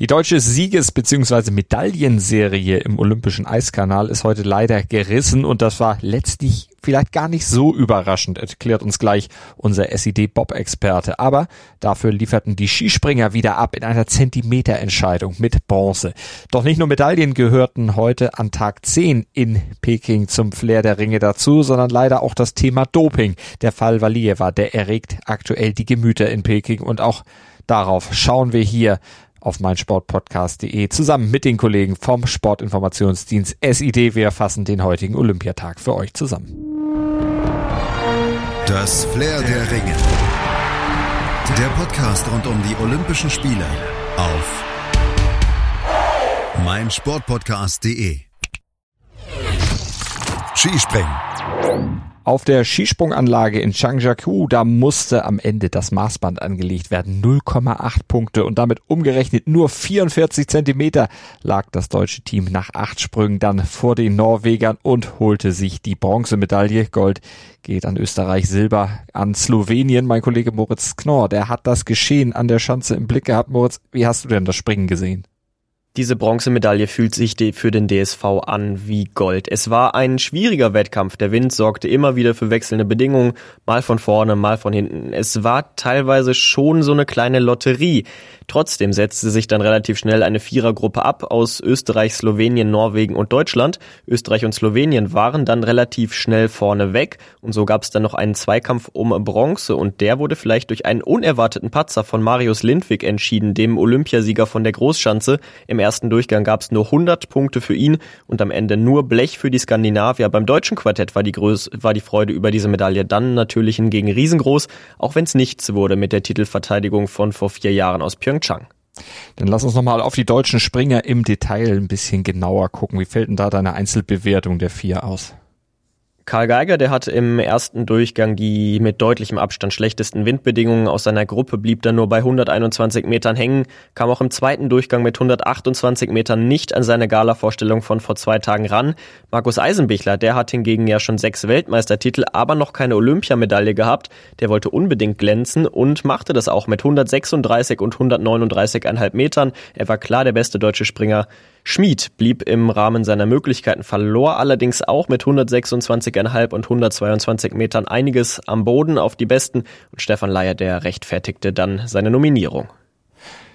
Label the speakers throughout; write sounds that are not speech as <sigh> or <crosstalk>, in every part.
Speaker 1: Die deutsche Sieges- bzw. Medaillenserie im Olympischen Eiskanal ist heute leider gerissen und das war letztlich vielleicht gar nicht so überraschend, erklärt uns gleich unser SID-Bob-Experte. Aber dafür lieferten die Skispringer wieder ab in einer Zentimeterentscheidung mit Bronze. Doch nicht nur Medaillen gehörten heute an Tag 10 in Peking zum Flair der Ringe dazu, sondern leider auch das Thema Doping. Der Fall Valieva, der erregt aktuell die Gemüter in Peking und auch darauf schauen wir hier auf meinsportpodcast.de zusammen mit den Kollegen vom Sportinformationsdienst SID. Wir fassen den heutigen Olympiatag für euch zusammen.
Speaker 2: Das Flair der Ringe. Der Podcast rund um die Olympischen Spiele auf meinsportpodcast.de. Skispringen.
Speaker 1: Auf der Skisprunganlage in Changjiakou, da musste am Ende das Maßband angelegt werden. 0,8 Punkte und damit umgerechnet nur 44 Zentimeter lag das deutsche Team nach acht Sprüngen dann vor den Norwegern und holte sich die Bronzemedaille. Gold geht an Österreich, Silber an Slowenien. Mein Kollege Moritz Knorr, der hat das Geschehen an der Schanze im Blick gehabt. Moritz, wie hast du denn das Springen gesehen?
Speaker 3: Diese Bronzemedaille fühlt sich für den DSV an wie Gold. Es war ein schwieriger Wettkampf. Der Wind sorgte immer wieder für wechselnde Bedingungen, mal von vorne, mal von hinten. Es war teilweise schon so eine kleine Lotterie. Trotzdem setzte sich dann relativ schnell eine Vierergruppe ab aus Österreich, Slowenien, Norwegen und Deutschland. Österreich und Slowenien waren dann relativ schnell vorne weg und so gab es dann noch einen Zweikampf um Bronze und der wurde vielleicht durch einen unerwarteten Patzer von Marius Lindwig entschieden, dem Olympiasieger von der Großschanze. Im ersten Durchgang gab es nur 100 Punkte für ihn und am Ende nur Blech für die Skandinavier. Beim deutschen Quartett war die, Größe, war die Freude über diese Medaille dann natürlich hingegen riesengroß, auch wenn es nichts wurde mit der Titelverteidigung von vor vier Jahren aus Pyeongchang.
Speaker 1: Dann lass uns nochmal auf die deutschen Springer im Detail ein bisschen genauer gucken. Wie fällt denn da deine Einzelbewertung der vier aus?
Speaker 3: Karl Geiger, der hatte im ersten Durchgang die mit deutlichem Abstand schlechtesten Windbedingungen aus seiner Gruppe, blieb dann nur bei 121 Metern hängen, kam auch im zweiten Durchgang mit 128 Metern nicht an seine Gala-Vorstellung von vor zwei Tagen ran. Markus Eisenbichler, der hat hingegen ja schon sechs Weltmeistertitel, aber noch keine Olympiamedaille gehabt. Der wollte unbedingt glänzen und machte das auch mit 136 und 139,5 Metern. Er war klar der beste deutsche Springer. Schmid blieb im Rahmen seiner Möglichkeiten, verlor allerdings auch mit 126,5 und 122 Metern einiges am Boden auf die Besten und Stefan Leier, der rechtfertigte dann seine Nominierung.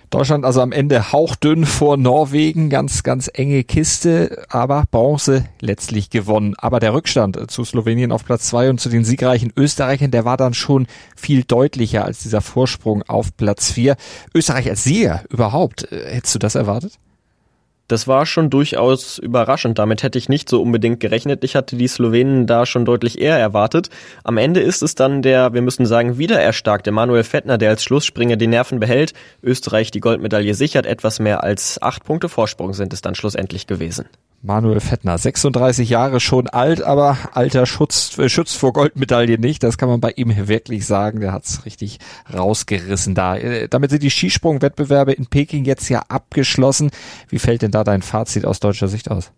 Speaker 1: Deutschland also am Ende hauchdünn vor Norwegen, ganz, ganz enge Kiste, aber Bronze letztlich gewonnen. Aber der Rückstand zu Slowenien auf Platz zwei und zu den siegreichen Österreichern, der war dann schon viel deutlicher als dieser Vorsprung auf Platz vier. Österreich als Sieger überhaupt, hättest du das erwartet?
Speaker 3: Das war schon durchaus überraschend. Damit hätte ich nicht so unbedingt gerechnet. Ich hatte die Slowenen da schon deutlich eher erwartet. Am Ende ist es dann der, wir müssen sagen, wieder erstarkte Manuel Fettner, der als Schlussspringer die Nerven behält. Österreich die Goldmedaille sichert. Etwas mehr als acht Punkte Vorsprung sind es dann schlussendlich gewesen.
Speaker 1: Manuel Fettner, 36 Jahre schon alt, aber alter Schutz, äh, schützt vor Goldmedaille nicht. Das kann man bei ihm wirklich sagen. Der hat's richtig rausgerissen da. Äh, damit sind die Skisprungwettbewerbe in Peking jetzt ja abgeschlossen. Wie fällt denn da dein Fazit aus deutscher Sicht aus?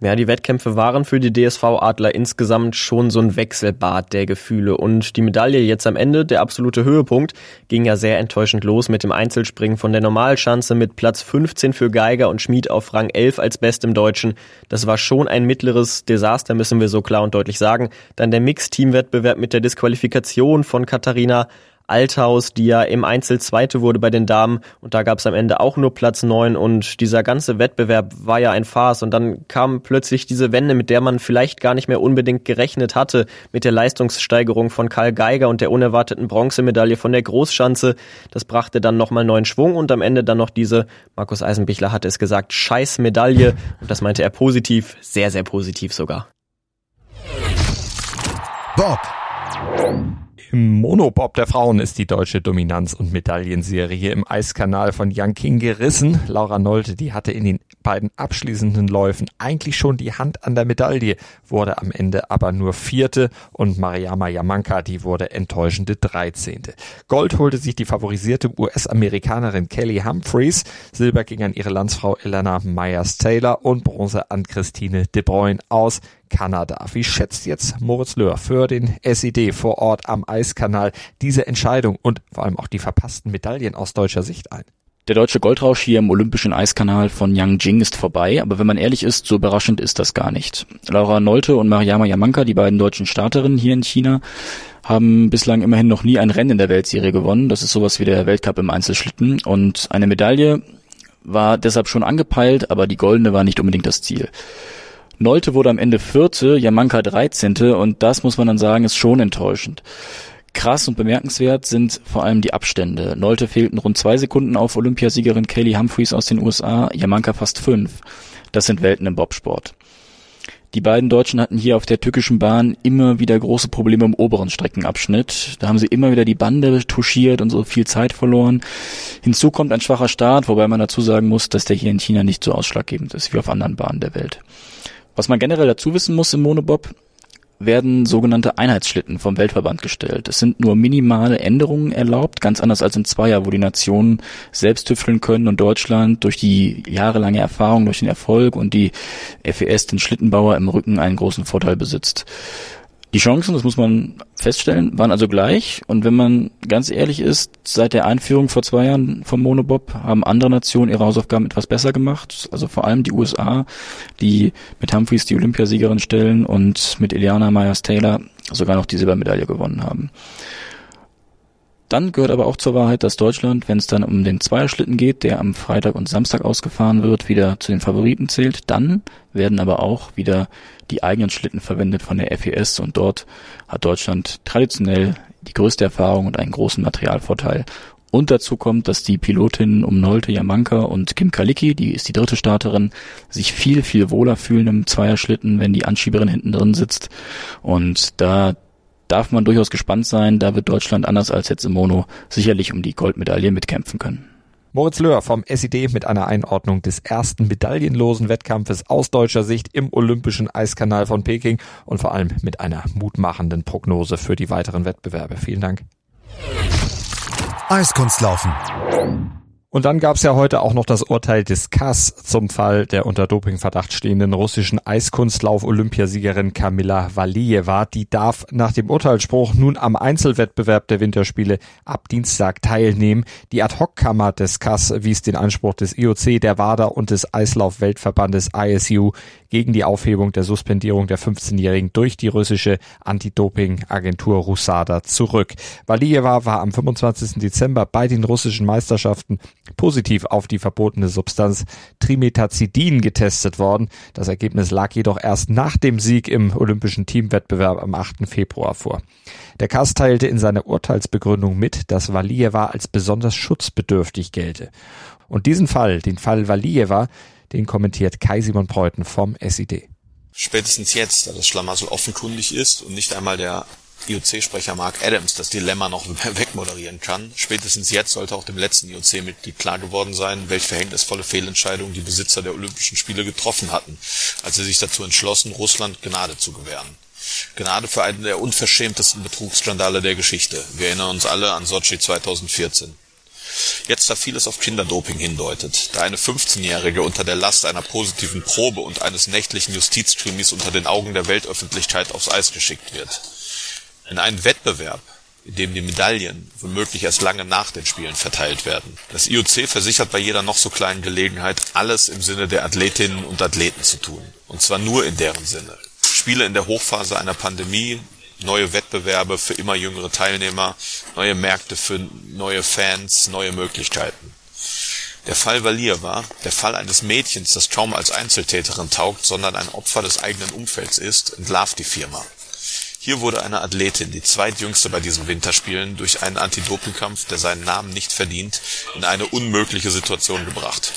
Speaker 3: Ja, die Wettkämpfe waren für die DSV-Adler insgesamt schon so ein Wechselbad der Gefühle. Und die Medaille jetzt am Ende, der absolute Höhepunkt, ging ja sehr enttäuschend los mit dem Einzelspringen von der Normalschanze mit Platz 15 für Geiger und Schmied auf Rang 11 als Best im Deutschen. Das war schon ein mittleres Desaster, müssen wir so klar und deutlich sagen. Dann der Mix-Team-Wettbewerb mit der Disqualifikation von Katharina Althaus, die ja im Einzel Zweite wurde bei den Damen. Und da gab es am Ende auch nur Platz neun. Und dieser ganze Wettbewerb war ja ein Farce. Und dann kam plötzlich diese Wende, mit der man vielleicht gar nicht mehr unbedingt gerechnet hatte, mit der Leistungssteigerung von Karl Geiger und der unerwarteten Bronzemedaille von der Großschanze. Das brachte dann nochmal neuen Schwung. Und am Ende dann noch diese, Markus Eisenbichler hatte es gesagt, scheiß Medaille und das meinte er positiv, sehr, sehr positiv sogar.
Speaker 2: Bob
Speaker 1: im Monobob der Frauen ist die deutsche Dominanz- und Medaillenserie im Eiskanal von Yang gerissen. Laura Nolte, die hatte in den beiden abschließenden Läufen eigentlich schon die Hand an der Medaille, wurde am Ende aber nur Vierte und Mariama Yamanka, die wurde enttäuschende Dreizehnte. Gold holte sich die favorisierte US-Amerikanerin Kelly Humphreys, Silber ging an ihre Landsfrau Elena Myers-Taylor und Bronze an Christine De Bruyne aus. Kanada. Wie schätzt jetzt Moritz Löhr für den SID vor Ort am Eiskanal diese Entscheidung und vor allem auch die verpassten Medaillen aus deutscher Sicht ein?
Speaker 4: Der deutsche Goldrausch hier im Olympischen Eiskanal von Yangjing ist vorbei, aber wenn man ehrlich ist, so überraschend ist das gar nicht. Laura Nolte und Mariama Yamanka, die beiden deutschen Starterinnen hier in China, haben bislang immerhin noch nie ein Rennen in der Weltserie gewonnen. Das ist sowas wie der Weltcup im Einzelschlitten. Und eine Medaille war deshalb schon angepeilt, aber die goldene war nicht unbedingt das Ziel. Nolte wurde am Ende Vierte, Yamanka Dreizehnte und das muss man dann sagen, ist schon enttäuschend. Krass und bemerkenswert sind vor allem die Abstände. Nolte fehlten rund zwei Sekunden auf Olympiasiegerin Kaylee Humphreys aus den USA, Yamanka fast fünf. Das sind Welten im Bobsport. Die beiden Deutschen hatten hier auf der türkischen Bahn immer wieder große Probleme im oberen Streckenabschnitt. Da haben sie immer wieder die Bande touchiert und so viel Zeit verloren. Hinzu kommt ein schwacher Start, wobei man dazu sagen muss, dass der hier in China nicht so ausschlaggebend ist wie auf anderen Bahnen der Welt. Was man generell dazu wissen muss im Monobob, werden sogenannte Einheitsschlitten vom Weltverband gestellt. Es sind nur minimale Änderungen erlaubt, ganz anders als in Zweier, wo die Nationen selbst tüfteln können und Deutschland durch die jahrelange Erfahrung, durch den Erfolg und die FES, den Schlittenbauer im Rücken, einen großen Vorteil besitzt. Die Chancen, das muss man feststellen, waren also gleich. Und wenn man ganz ehrlich ist, seit der Einführung vor zwei Jahren vom Monobob haben andere Nationen ihre Hausaufgaben etwas besser gemacht. Also vor allem die USA, die mit Humphreys die Olympiasiegerin stellen und mit Eliana Myers-Taylor sogar noch die Silbermedaille gewonnen haben. Dann gehört aber auch zur Wahrheit, dass Deutschland, wenn es dann um den Zweierschlitten geht, der am Freitag und Samstag ausgefahren wird, wieder zu den Favoriten zählt. Dann werden aber auch wieder die eigenen Schlitten verwendet von der FES und dort hat Deutschland traditionell die größte Erfahrung und einen großen Materialvorteil. Und dazu kommt, dass die Pilotinnen um Nolte Yamanka und Kim Kalicki, die ist die dritte Starterin, sich viel, viel wohler fühlen im Zweierschlitten, wenn die Anschieberin hinten drin sitzt. Und da darf man durchaus gespannt sein. Da wird Deutschland anders als jetzt im Mono sicherlich um die Goldmedaille mitkämpfen können.
Speaker 1: Moritz Löhr vom SID mit einer Einordnung des ersten medaillenlosen Wettkampfes aus deutscher Sicht im Olympischen Eiskanal von Peking und vor allem mit einer mutmachenden Prognose für die weiteren Wettbewerbe. Vielen Dank.
Speaker 2: Eiskunstlaufen.
Speaker 1: Und dann gab es ja heute auch noch das Urteil des KAS zum Fall der unter Dopingverdacht stehenden russischen Eiskunstlauf-Olympiasiegerin Kamila Valieva. Die darf nach dem Urteilsspruch nun am Einzelwettbewerb der Winterspiele ab Dienstag teilnehmen. Die Ad-Hoc-Kammer des KAS wies den Anspruch des IOC, der WADA und des Eislauf-Weltverbandes ISU gegen die Aufhebung der Suspendierung der 15-Jährigen durch die russische Anti-Doping-Agentur Rusada zurück. Valieva war am 25. Dezember bei den russischen Meisterschaften positiv auf die verbotene Substanz Trimetazidin getestet worden. Das Ergebnis lag jedoch erst nach dem Sieg im olympischen Teamwettbewerb am 8. Februar vor. Der Kass teilte in seiner Urteilsbegründung mit, dass Valieva als besonders schutzbedürftig gelte. Und diesen Fall, den Fall Valieva, den kommentiert Kai Simon Preuten vom SID.
Speaker 5: Spätestens jetzt, da das Schlamassel offenkundig ist und nicht einmal der IOC-Sprecher Mark Adams das Dilemma noch <laughs> wegmoderieren kann. Spätestens jetzt sollte auch dem letzten IOC-Mitglied klar geworden sein, welch verhängnisvolle Fehlentscheidung die Besitzer der Olympischen Spiele getroffen hatten, als sie sich dazu entschlossen, Russland Gnade zu gewähren. Gnade für einen der unverschämtesten Betrugsskandale der Geschichte. Wir erinnern uns alle an Sochi 2014. Jetzt da vieles auf Kinderdoping hindeutet, da eine 15-Jährige unter der Last einer positiven Probe und eines nächtlichen Justizkrimis unter den Augen der Weltöffentlichkeit aufs Eis geschickt wird. In einen Wettbewerb, in dem die Medaillen womöglich erst lange nach den Spielen verteilt werden. Das IOC versichert bei jeder noch so kleinen Gelegenheit, alles im Sinne der Athletinnen und Athleten zu tun. Und zwar nur in deren Sinne. Spiele in der Hochphase einer Pandemie, neue Wettbewerbe für immer jüngere Teilnehmer, neue Märkte für neue Fans, neue Möglichkeiten. Der Fall Valier war der Fall eines Mädchens, das kaum als Einzeltäterin taugt, sondern ein Opfer des eigenen Umfelds ist, entlarvt die Firma. Hier wurde eine Athletin, die zweitjüngste bei diesen Winterspielen, durch einen Anti-Doping-Kampf, der seinen Namen nicht verdient, in eine unmögliche Situation gebracht.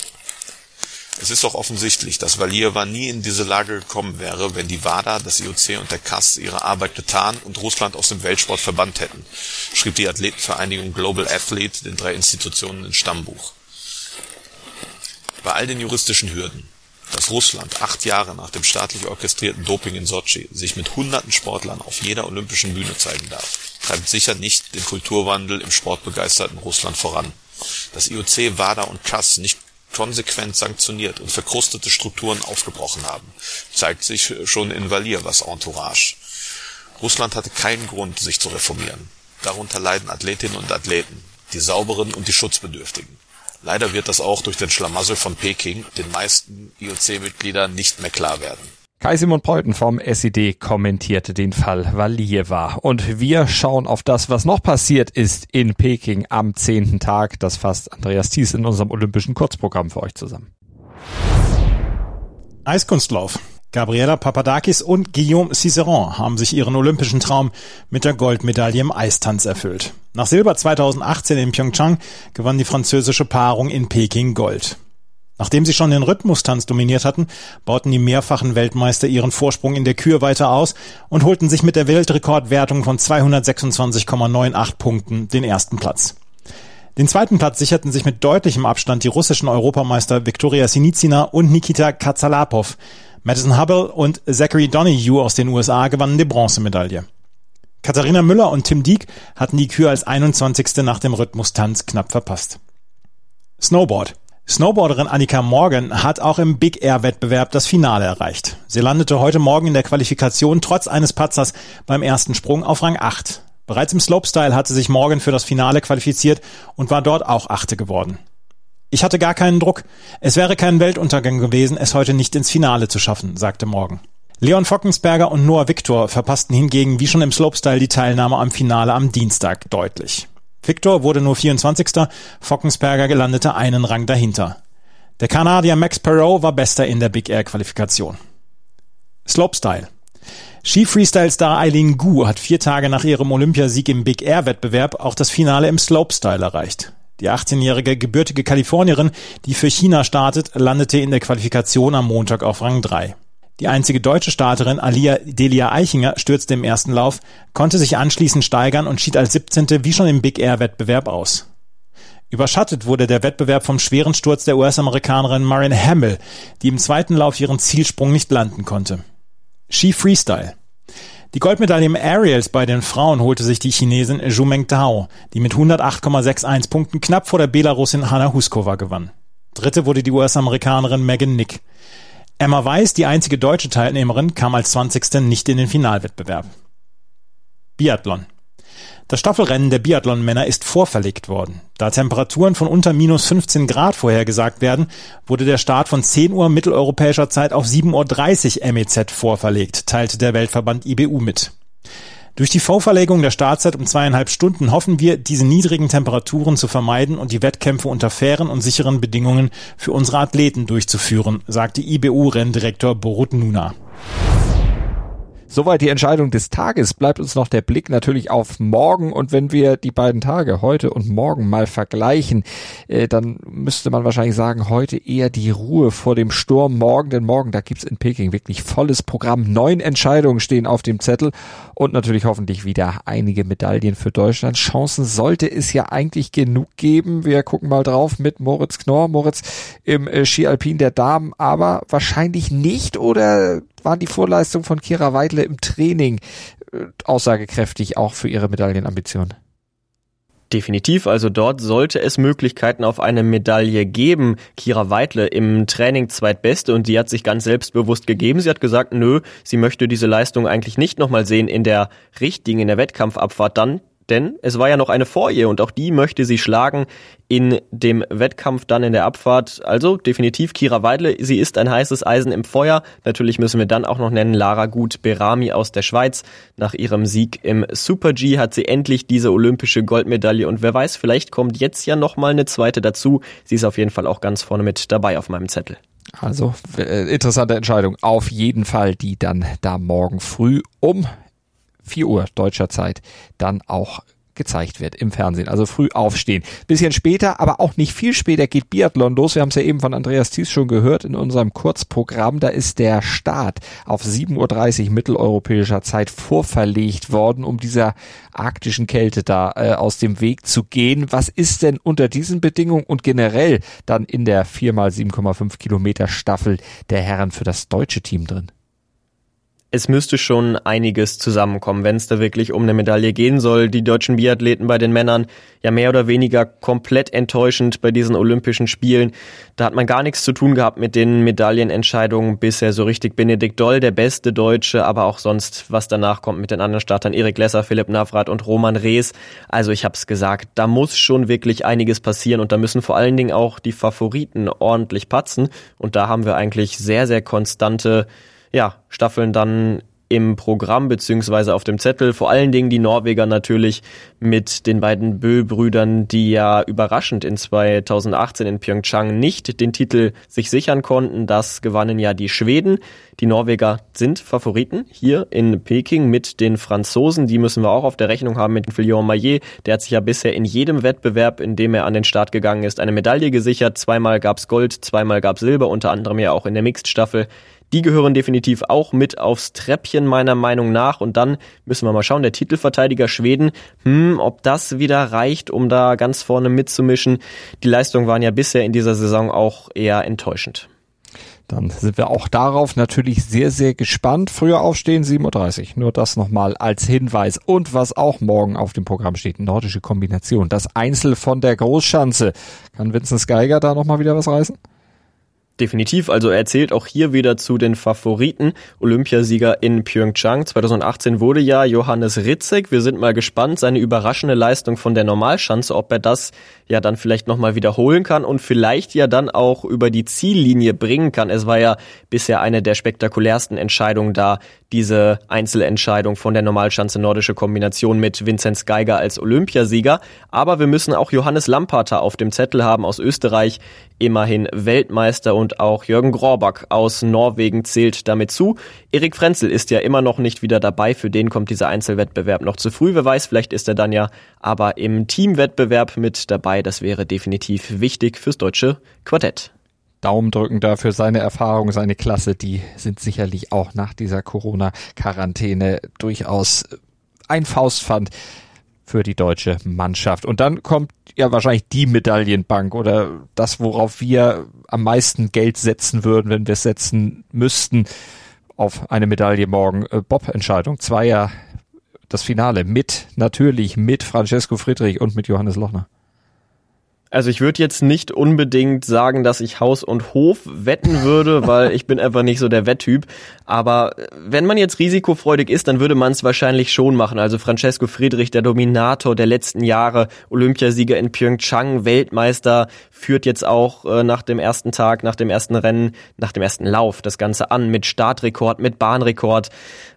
Speaker 5: Es ist doch offensichtlich, dass Valieva nie in diese Lage gekommen wäre, wenn die WADA, das IOC und der CAS ihre Arbeit getan und Russland aus dem Weltsport verbannt hätten, schrieb die Athletenvereinigung Global Athlete den drei Institutionen ins Stammbuch. Bei all den juristischen Hürden, dass Russland acht Jahre nach dem staatlich orchestrierten Doping in Sochi sich mit hunderten Sportlern auf jeder olympischen Bühne zeigen darf, treibt sicher nicht den Kulturwandel im sportbegeisterten Russland voran. Das IOC, WADA und CAS nicht konsequent sanktioniert und verkrustete Strukturen aufgebrochen haben, zeigt sich schon in Valievas Entourage. Russland hatte keinen Grund, sich zu reformieren. Darunter leiden Athletinnen und Athleten, die Sauberen und die Schutzbedürftigen. Leider wird das auch durch den Schlamassel von Peking den meisten IOC-Mitgliedern nicht mehr klar werden.
Speaker 1: Kai Simon Preuten vom SED kommentierte den Fall Valieva. Und wir schauen auf das, was noch passiert ist in Peking am zehnten Tag. Das fasst Andreas Thies in unserem olympischen Kurzprogramm für euch zusammen.
Speaker 6: Eiskunstlauf. Gabriela Papadakis und Guillaume Ciceron haben sich ihren olympischen Traum mit der Goldmedaille im Eistanz erfüllt. Nach Silber 2018 in Pyeongchang gewann die französische Paarung in Peking Gold. Nachdem sie schon den Rhythmustanz dominiert hatten, bauten die mehrfachen Weltmeister ihren Vorsprung in der Kür weiter aus und holten sich mit der Weltrekordwertung von 226,98 Punkten den ersten Platz. Den zweiten Platz sicherten sich mit deutlichem Abstand die russischen Europameister Viktoria Sinizina und Nikita Katsalapov. Madison Hubble und Zachary Donahue aus den USA gewannen die Bronzemedaille. Katharina Müller und Tim Dieck hatten die Kür als 21. nach dem Rhythmustanz knapp verpasst. Snowboard. Snowboarderin Annika Morgan hat auch im Big Air Wettbewerb das Finale erreicht. Sie landete heute Morgen in der Qualifikation trotz eines Patzers beim ersten Sprung auf Rang 8. Bereits im Slopestyle hatte sich Morgan für das Finale qualifiziert und war dort auch Achte geworden. Ich hatte gar keinen Druck. Es wäre kein Weltuntergang gewesen, es heute nicht ins Finale zu schaffen, sagte Morgan. Leon Fockensberger und Noah Victor verpassten hingegen wie schon im Slopestyle die Teilnahme am Finale am Dienstag deutlich. Victor wurde nur 24. Fockensberger gelandete einen Rang dahinter. Der Kanadier Max Perot war bester in der Big Air Qualifikation. Slopestyle. Ski-Freestyle-Star Eileen Gu hat vier Tage nach ihrem Olympiasieg im Big Air-Wettbewerb auch das Finale im Slopestyle erreicht. Die 18-jährige gebürtige Kalifornierin, die für China startet, landete in der Qualifikation am Montag auf Rang 3. Die einzige deutsche Starterin Alia Delia Eichinger stürzte im ersten Lauf, konnte sich anschließend steigern und schied als 17. wie schon im Big Air Wettbewerb aus. Überschattet wurde der Wettbewerb vom schweren Sturz der US-Amerikanerin Marin Hamill, die im zweiten Lauf ihren Zielsprung nicht landen konnte. Ski Freestyle. Die Goldmedaille im Aerials bei den Frauen holte sich die Chinesin Zhu Mengtao, die mit 108,61 Punkten knapp vor der Belarusin Hanna Huskova gewann. Dritte wurde die US-Amerikanerin Megan Nick. Emma Weiß, die einzige deutsche Teilnehmerin, kam als 20. nicht in den Finalwettbewerb. Biathlon. Das Staffelrennen der Biathlon-Männer ist vorverlegt worden. Da Temperaturen von unter minus 15 Grad vorhergesagt werden, wurde der Start von 10 Uhr mitteleuropäischer Zeit auf 7.30 Uhr MEZ vorverlegt, teilte der Weltverband IBU mit. Durch die Vorverlegung der Startzeit um zweieinhalb Stunden hoffen wir, diese niedrigen Temperaturen zu vermeiden und die Wettkämpfe unter fairen und sicheren Bedingungen für unsere Athleten durchzuführen, sagte IBU-Renndirektor Borut Nuna.
Speaker 1: Soweit die Entscheidung des Tages. Bleibt uns noch der Blick natürlich auf morgen. Und wenn wir die beiden Tage, heute und morgen, mal vergleichen, äh, dann müsste man wahrscheinlich sagen, heute eher die Ruhe vor dem Sturm. Morgen, denn morgen, da gibt's in Peking wirklich volles Programm. Neun Entscheidungen stehen auf dem Zettel und natürlich hoffentlich wieder einige Medaillen für Deutschland. Chancen sollte es ja eigentlich genug geben. Wir gucken mal drauf mit Moritz Knorr. Moritz im äh, Ski Alpin der Damen, aber wahrscheinlich nicht oder waren die Vorleistungen von Kira Weidle im Training äh, aussagekräftig auch für ihre Medaillenambition?
Speaker 3: Definitiv, also dort sollte es Möglichkeiten auf eine Medaille geben. Kira Weidle im Training zweitbeste und sie hat sich ganz selbstbewusst gegeben. Sie hat gesagt, nö, sie möchte diese Leistung eigentlich nicht nochmal sehen in der richtigen, in der Wettkampfabfahrt. Dann denn es war ja noch eine vor ihr und auch die möchte sie schlagen in dem Wettkampf dann in der Abfahrt. Also definitiv Kira Weidle, sie ist ein heißes Eisen im Feuer. Natürlich müssen wir dann auch noch nennen Lara Gut Berami aus der Schweiz. Nach ihrem Sieg im Super G hat sie endlich diese olympische Goldmedaille und wer weiß, vielleicht kommt jetzt ja noch mal eine zweite dazu. Sie ist auf jeden Fall auch ganz vorne mit dabei auf meinem Zettel.
Speaker 1: Also äh, interessante Entscheidung. Auf jeden Fall, die dann da morgen früh um 4 Uhr deutscher Zeit dann auch gezeigt wird im Fernsehen. Also früh aufstehen. Bisschen später, aber auch nicht viel später geht Biathlon los. Wir haben es ja eben von Andreas Thies schon gehört in unserem Kurzprogramm. Da ist der Start auf 7.30 Uhr mitteleuropäischer Zeit vorverlegt worden, um dieser arktischen Kälte da äh, aus dem Weg zu gehen. Was ist denn unter diesen Bedingungen und generell dann in der 4 x 7,5 Kilometer Staffel der Herren für das deutsche Team drin?
Speaker 3: Es müsste schon einiges zusammenkommen, wenn es da wirklich um eine Medaille gehen soll. Die deutschen Biathleten bei den Männern ja mehr oder weniger komplett enttäuschend bei diesen Olympischen Spielen. Da hat man gar nichts zu tun gehabt mit den Medaillenentscheidungen bisher so richtig. Benedikt Doll, der beste Deutsche, aber auch sonst, was danach kommt mit den anderen Startern, Erik Lesser, Philipp Navrat und Roman Rees. Also ich habe es gesagt, da muss schon wirklich einiges passieren und da müssen vor allen Dingen auch die Favoriten ordentlich patzen. Und da haben wir eigentlich sehr, sehr konstante ja, Staffeln dann im Programm beziehungsweise auf dem Zettel. Vor allen Dingen die Norweger natürlich mit den beiden Bö-Brüdern, die ja überraschend in 2018 in Pyeongchang nicht den Titel sich sichern konnten. Das gewannen ja die Schweden. Die Norweger sind Favoriten hier in Peking mit den Franzosen. Die müssen wir auch auf der Rechnung haben mit Fillon Maillet. Der hat sich ja bisher in jedem Wettbewerb, in dem er an den Start gegangen ist, eine Medaille gesichert. Zweimal gab's Gold, zweimal gab's Silber, unter anderem ja auch in der Mixed-Staffel. Die gehören definitiv auch mit aufs Treppchen meiner Meinung nach. Und dann müssen wir mal schauen, der Titelverteidiger Schweden, hm, ob das wieder reicht, um da ganz vorne mitzumischen. Die Leistungen waren ja bisher in dieser Saison auch eher enttäuschend.
Speaker 1: Dann sind wir auch darauf natürlich sehr, sehr gespannt. Früher aufstehen 7.30 Uhr. Nur das nochmal als Hinweis. Und was auch morgen auf dem Programm steht, nordische Kombination. Das Einzel von der Großschanze. Kann Vincent Geiger da nochmal wieder was reißen?
Speaker 3: Definitiv, also er zählt auch hier wieder zu den Favoriten. Olympiasieger in Pyeongchang 2018 wurde ja Johannes Ritzek. Wir sind mal gespannt, seine überraschende Leistung von der Normalschanze, ob er das ja dann vielleicht nochmal wiederholen kann und vielleicht ja dann auch über die Ziellinie bringen kann. Es war ja bisher eine der spektakulärsten Entscheidungen da, diese Einzelentscheidung von der Normalschanze nordische Kombination mit Vinzenz Geiger als Olympiasieger. Aber wir müssen auch Johannes Lamparter auf dem Zettel haben aus Österreich, immerhin Weltmeister und auch Jürgen Grorbach aus Norwegen zählt damit zu. Erik Frenzel ist ja immer noch nicht wieder dabei, für den kommt dieser Einzelwettbewerb noch zu früh. Wer weiß, vielleicht ist er dann ja aber im Teamwettbewerb mit dabei. Das wäre definitiv wichtig fürs deutsche Quartett.
Speaker 1: Daumen drücken dafür seine Erfahrung, seine Klasse, die sind sicherlich auch nach dieser Corona-Quarantäne durchaus ein Faustpfand für die deutsche Mannschaft. Und dann kommt ja wahrscheinlich die Medaillenbank oder das, worauf wir am meisten Geld setzen würden, wenn wir es setzen müssten auf eine Medaille morgen. Äh, Bob-Entscheidung, Zweier, das Finale mit, natürlich mit Francesco Friedrich und mit Johannes Lochner.
Speaker 3: Also ich würde jetzt nicht unbedingt sagen, dass ich Haus und Hof wetten würde, <laughs> weil ich bin einfach nicht so der Wetttyp. Aber wenn man jetzt risikofreudig ist, dann würde man es wahrscheinlich schon machen. Also Francesco Friedrich, der Dominator der letzten Jahre, Olympiasieger in Pyeongchang, Weltmeister, führt jetzt auch äh, nach dem ersten Tag, nach dem ersten Rennen, nach dem ersten Lauf das Ganze an mit Startrekord, mit Bahnrekord.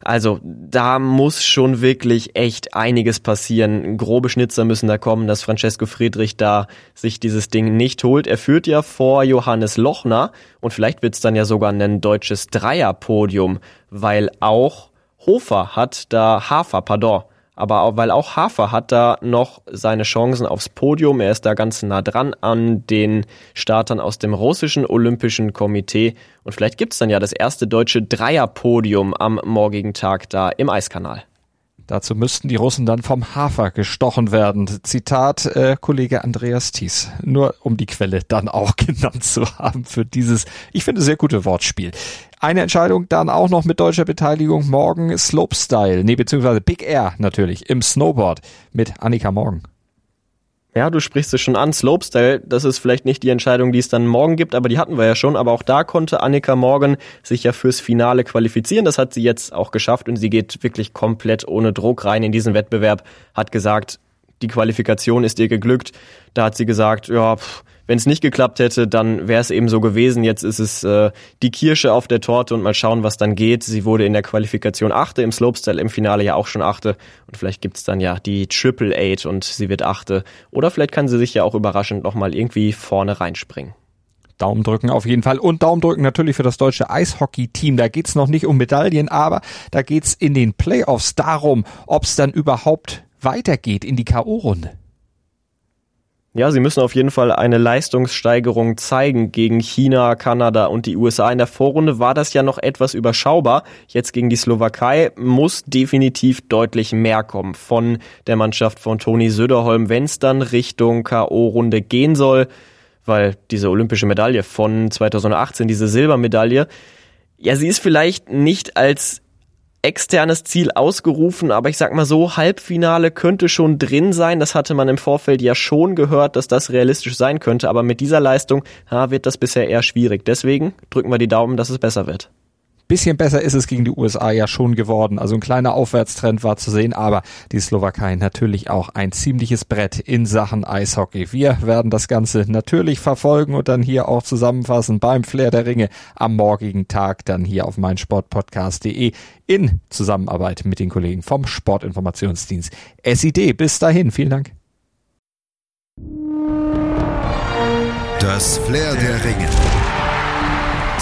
Speaker 3: Also da muss schon wirklich echt einiges passieren. Grobe Schnitzer müssen da kommen, dass Francesco Friedrich da sich dieses Ding nicht holt. Er führt ja vor Johannes Lochner und vielleicht wird es dann ja sogar ein deutsches Dreierpodium, weil auch Hofer hat da Hafer, pardon, aber auch, weil auch Hafer hat da noch seine Chancen aufs Podium. Er ist da ganz nah dran an den Startern aus dem russischen Olympischen Komitee. Und vielleicht gibt's dann ja das erste deutsche Dreierpodium am morgigen Tag da im Eiskanal.
Speaker 1: Dazu müssten die Russen dann vom Hafer gestochen werden. Zitat äh, Kollege Andreas Thies. Nur um die Quelle dann auch <laughs> genannt zu haben für dieses, ich finde, sehr gute Wortspiel. Eine Entscheidung dann auch noch mit deutscher Beteiligung morgen Slopestyle, nee, beziehungsweise Big Air natürlich im Snowboard mit Annika Morgen.
Speaker 3: Ja, du sprichst es schon an. Slopestyle, das ist vielleicht nicht die Entscheidung, die es dann morgen gibt, aber die hatten wir ja schon. Aber auch da konnte Annika Morgan sich ja fürs Finale qualifizieren. Das hat sie jetzt auch geschafft und sie geht wirklich komplett ohne Druck rein in diesen Wettbewerb. Hat gesagt, die Qualifikation ist ihr geglückt. Da hat sie gesagt, ja, pff, wenn es nicht geklappt hätte, dann wäre es eben so gewesen. Jetzt ist es äh, die Kirsche auf der Torte und mal schauen, was dann geht. Sie wurde in der Qualifikation Achte, im Slopestyle im Finale ja auch schon Achte. Und vielleicht gibt's dann ja die Triple Eight und sie wird Achte. Oder vielleicht kann sie sich ja auch überraschend nochmal irgendwie vorne reinspringen.
Speaker 1: Daumen drücken auf jeden Fall und Daumen drücken natürlich für das deutsche Eishockey-Team. Da geht's noch nicht um Medaillen, aber da geht's in den Playoffs darum, ob's dann überhaupt weitergeht in die K.O.-Runde.
Speaker 3: Ja, sie müssen auf jeden Fall eine Leistungssteigerung zeigen gegen China, Kanada und die USA. In der Vorrunde war das ja noch etwas überschaubar. Jetzt gegen die Slowakei muss definitiv deutlich mehr kommen von der Mannschaft von Toni Söderholm, wenn es dann Richtung KO-Runde gehen soll, weil diese olympische Medaille von 2018, diese Silbermedaille, ja, sie ist vielleicht nicht als externes Ziel ausgerufen, aber ich sag mal so, Halbfinale könnte schon drin sein. Das hatte man im Vorfeld ja schon gehört, dass das realistisch sein könnte, aber mit dieser Leistung ja, wird das bisher eher schwierig. Deswegen drücken wir die Daumen, dass es besser wird.
Speaker 1: Bisschen besser ist es gegen die USA ja schon geworden. Also ein kleiner Aufwärtstrend war zu sehen, aber die Slowakei natürlich auch ein ziemliches Brett in Sachen Eishockey. Wir werden das Ganze natürlich verfolgen und dann hier auch zusammenfassen beim Flair der Ringe am morgigen Tag dann hier auf meinsportpodcast.de in Zusammenarbeit mit den Kollegen vom Sportinformationsdienst SID. Bis dahin, vielen Dank.
Speaker 2: Das Flair der Ringe.